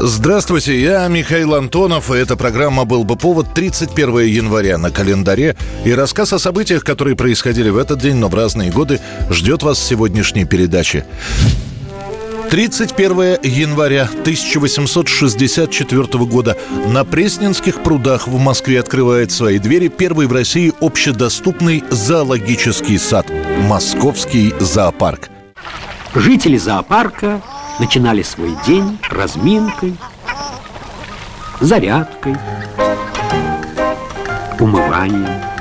Здравствуйте, я Михаил Антонов, и эта программа «Был бы повод» 31 января на календаре. И рассказ о событиях, которые происходили в этот день, но в разные годы, ждет вас в сегодняшней передаче. 31 января 1864 года на Пресненских прудах в Москве открывает свои двери первый в России общедоступный зоологический сад – Московский зоопарк. Жители зоопарка начинали свой день разминкой, зарядкой, умыванием.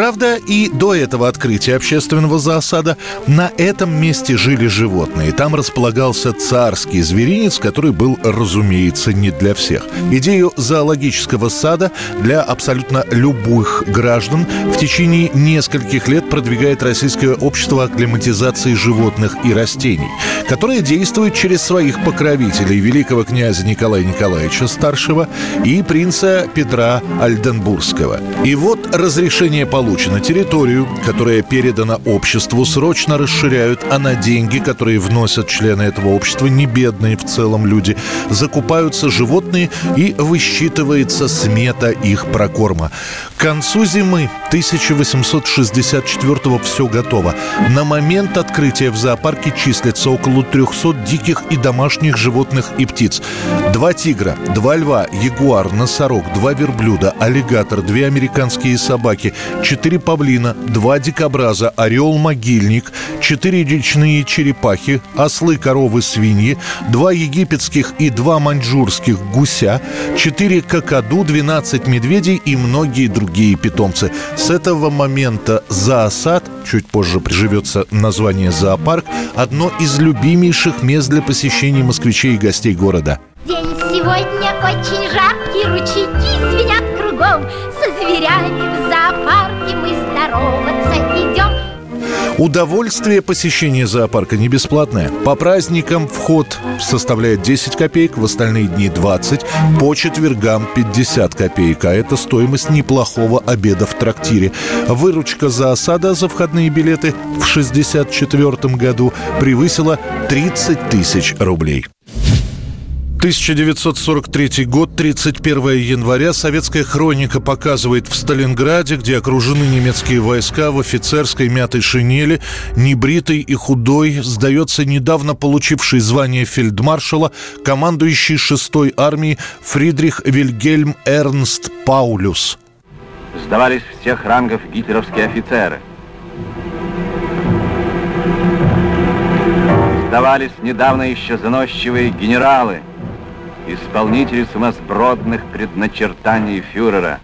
Правда, и до этого открытия общественного зоосада на этом месте жили животные. Там располагался царский зверинец, который был, разумеется, не для всех. Идею зоологического сада для абсолютно любых граждан в течение нескольких лет продвигает Российское общество акклиматизации животных и растений, которое действует через своих покровителей великого князя Николая Николаевича Старшего и принца Петра Альденбургского. И вот разрешение по получено. Территорию, которая передана обществу, срочно расширяют, а на деньги, которые вносят члены этого общества, не бедные в целом люди, закупаются животные и высчитывается смета их прокорма. К концу зимы 1864 все готово. На момент открытия в зоопарке числится около 300 диких и домашних животных и птиц. Два тигра, два льва, ягуар, носорог, два верблюда, аллигатор, две американские собаки, четыре павлина, два дикобраза, орел-могильник, четыре речные черепахи, ослы, коровы, свиньи, два египетских и два маньчжурских гуся, четыре какаду, 12 медведей и многие другие питомцы. С этого момента зоосад, чуть позже приживется название зоопарк, одно из любимейших мест для посещения москвичей и гостей города. День сегодня очень жаркий, ручейки звенят кругом Со зверями в идем Удовольствие посещения зоопарка не бесплатное. По праздникам вход составляет 10 копеек, в остальные дни 20, по четвергам 50 копеек, а это стоимость неплохого обеда в трактире. Выручка за осада за входные билеты в 1964 году превысила 30 тысяч рублей. 1943 год, 31 января. Советская хроника показывает в Сталинграде, где окружены немецкие войска в офицерской мятой шинели, небритый и худой, сдается недавно получивший звание фельдмаршала, командующий 6-й армией Фридрих Вильгельм Эрнст Паулюс. Сдавались всех рангов гитлеровские офицеры. Сдавались недавно еще заносчивые генералы – исполнители сумасбродных предначертаний фюрера.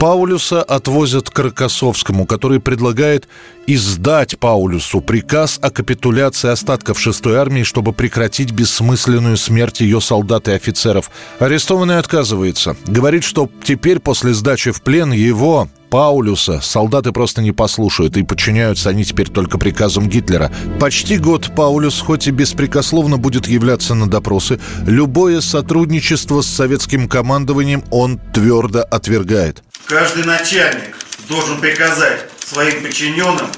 Паулюса отвозят к Рокоссовскому, который предлагает издать Паулюсу приказ о капитуляции остатков 6-й армии, чтобы прекратить бессмысленную смерть ее солдат и офицеров. Арестованный отказывается. Говорит, что теперь после сдачи в плен его, Паулюса солдаты просто не послушают, и подчиняются они теперь только приказам Гитлера. Почти год Паулюс, хоть и беспрекословно будет являться на допросы, любое сотрудничество с советским командованием он твердо отвергает. Каждый начальник должен приказать своим подчиненным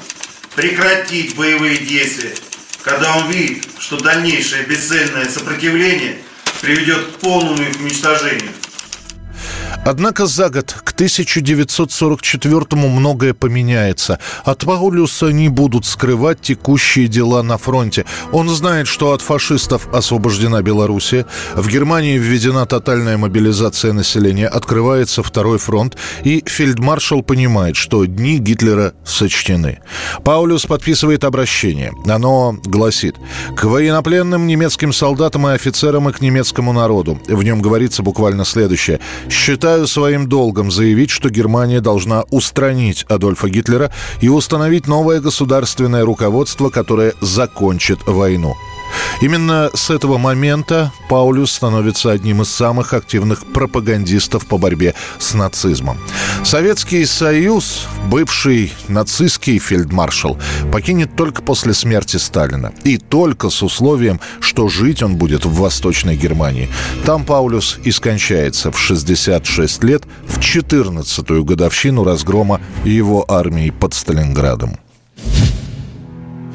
прекратить боевые действия, когда он видит, что дальнейшее бесцельное сопротивление приведет к полному их уничтожению. Однако за год к 1944-му многое поменяется. От Паулюса не будут скрывать текущие дела на фронте. Он знает, что от фашистов освобождена Белоруссия, в Германии введена тотальная мобилизация населения, открывается второй фронт, и фельдмаршал понимает, что дни Гитлера сочтены. Паулюс подписывает обращение. Оно гласит «К военнопленным немецким солдатам и офицерам и к немецкому народу». В нем говорится буквально следующее. «Считаю считаю своим долгом заявить, что Германия должна устранить Адольфа Гитлера и установить новое государственное руководство, которое закончит войну. Именно с этого момента Паулюс становится одним из самых активных пропагандистов по борьбе с нацизмом. Советский Союз, бывший нацистский фельдмаршал, покинет только после смерти Сталина. И только с условием, что жить он будет в Восточной Германии. Там Паулюс и скончается в 66 лет в 14-ю годовщину разгрома его армии под Сталинградом.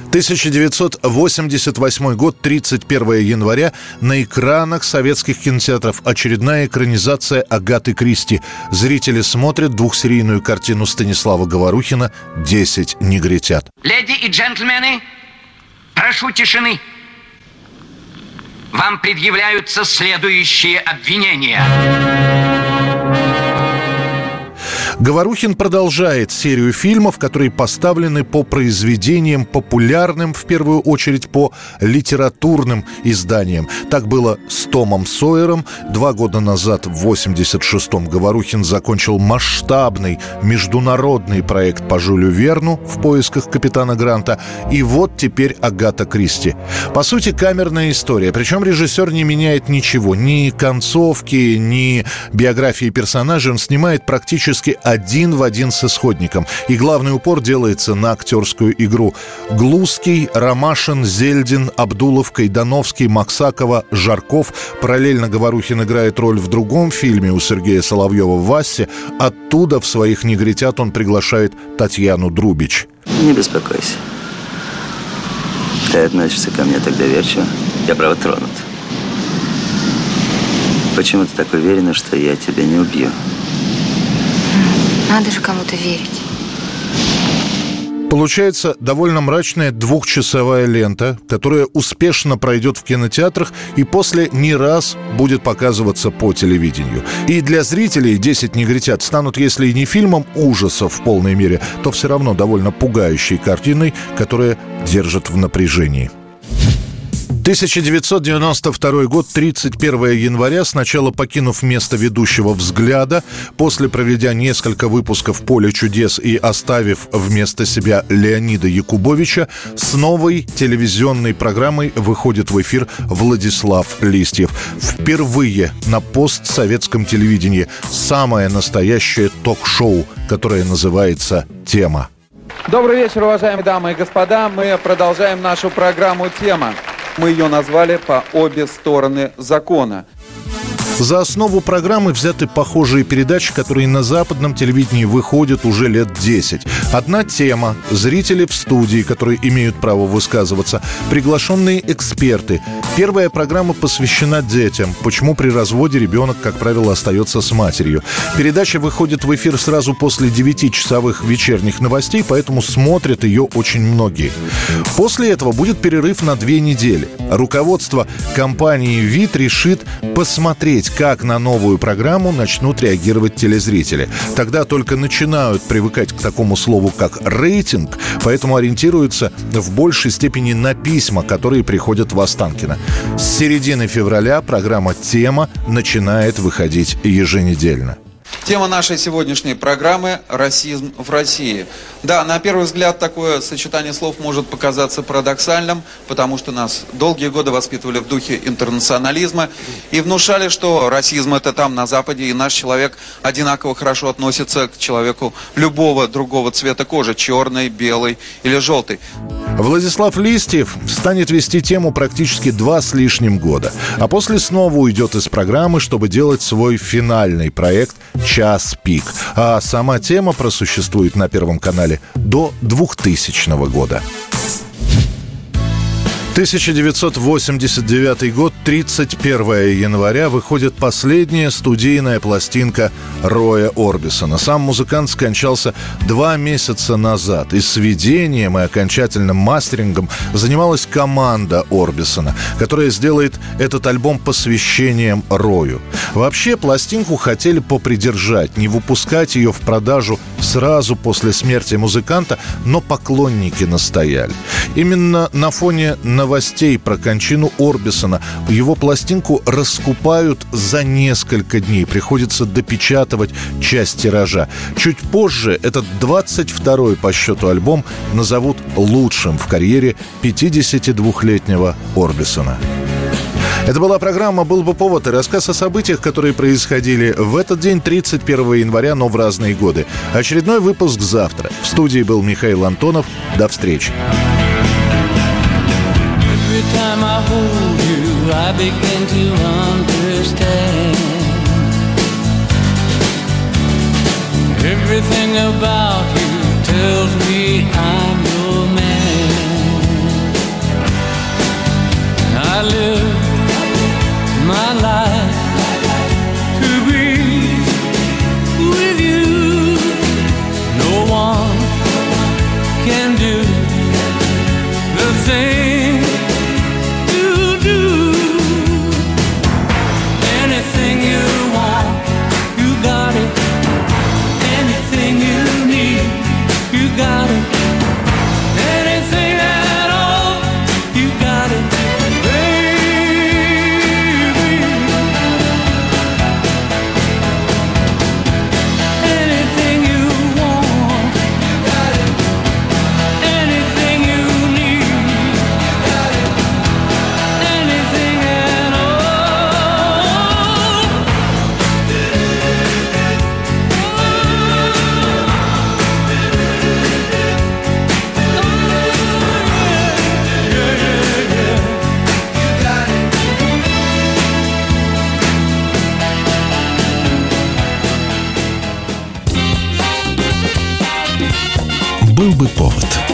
1988 год, 31 января. На экранах советских кинотеатров очередная экранизация Агаты Кристи. Зрители смотрят двухсерийную картину Станислава Говорухина «Десять негритят». Леди и джентльмены, прошу тишины. Вам предъявляются следующие обвинения. Говорухин продолжает серию фильмов, которые поставлены по произведениям популярным, в первую очередь по литературным изданиям. Так было с Томом Сойером. Два года назад, в 86-м, Говорухин закончил масштабный международный проект по Жюлю Верну в поисках капитана Гранта. И вот теперь Агата Кристи. По сути, камерная история. Причем режиссер не меняет ничего. Ни концовки, ни биографии персонажей. Он снимает практически один в один с исходником. И главный упор делается на актерскую игру. Глузский, Ромашин, Зельдин, Абдулов, Кайдановский, Максакова, Жарков. Параллельно Говорухин играет роль в другом фильме у Сергея Соловьева в «Васе». Оттуда в своих негритят он приглашает Татьяну Друбич. Не беспокойся. Ты относишься ко мне так доверчиво. Я, право, тронут. Почему ты так уверена, что я тебя не убью? Надо же кому-то верить. Получается довольно мрачная двухчасовая лента, которая успешно пройдет в кинотеатрах и после не раз будет показываться по телевидению. И для зрителей «10 негритят» станут, если и не фильмом ужасов в полной мере, то все равно довольно пугающей картиной, которая держит в напряжении. 1992 год, 31 января, сначала покинув место ведущего «Взгляда», после проведя несколько выпусков «Поле чудес» и оставив вместо себя Леонида Якубовича, с новой телевизионной программой выходит в эфир Владислав Листьев. Впервые на постсоветском телевидении самое настоящее ток-шоу, которое называется «Тема». Добрый вечер, уважаемые дамы и господа. Мы продолжаем нашу программу «Тема». Мы ее назвали по обе стороны закона. За основу программы взяты похожие передачи, которые на западном телевидении выходят уже лет 10. Одна тема, зрители в студии, которые имеют право высказываться, приглашенные эксперты. Первая программа посвящена детям, почему при разводе ребенок, как правило, остается с матерью. Передача выходит в эфир сразу после 9-часовых вечерних новостей, поэтому смотрят ее очень многие. После этого будет перерыв на две недели. Руководство компании «Вид» решит посмотреть посмотреть, как на новую программу начнут реагировать телезрители. Тогда только начинают привыкать к такому слову, как рейтинг, поэтому ориентируются в большей степени на письма, которые приходят в Останкино. С середины февраля программа «Тема» начинает выходить еженедельно. Тема нашей сегодняшней программы – расизм в России. Да, на первый взгляд такое сочетание слов может показаться парадоксальным, потому что нас долгие годы воспитывали в духе интернационализма и внушали, что расизм это там на Западе, и наш человек одинаково хорошо относится к человеку любого другого цвета кожи, черный, белый или желтый. Владислав Листьев станет вести тему практически два с лишним года, а после снова уйдет из программы, чтобы делать свой финальный проект «Час пик». А сама тема просуществует на Первом канале до 2000 года. 1989 год, 31 января, выходит последняя студийная пластинка Роя Орбисона. Сам музыкант скончался два месяца назад. И сведением и окончательным мастерингом занималась команда Орбисона, которая сделает этот альбом посвящением Рою. Вообще, пластинку хотели попридержать, не выпускать ее в продажу сразу после смерти музыканта, но поклонники настояли. Именно на фоне новостей про кончину Орбисона. Его пластинку раскупают за несколько дней. Приходится допечатывать часть тиража. Чуть позже этот 22-й по счету альбом назовут лучшим в карьере 52-летнего Орбисона. Это была программа «Был бы повод» и рассказ о событиях, которые происходили в этот день, 31 января, но в разные годы. Очередной выпуск завтра. В студии был Михаил Антонов. До встречи. I hold you, I begin to understand everything about. был бы повод.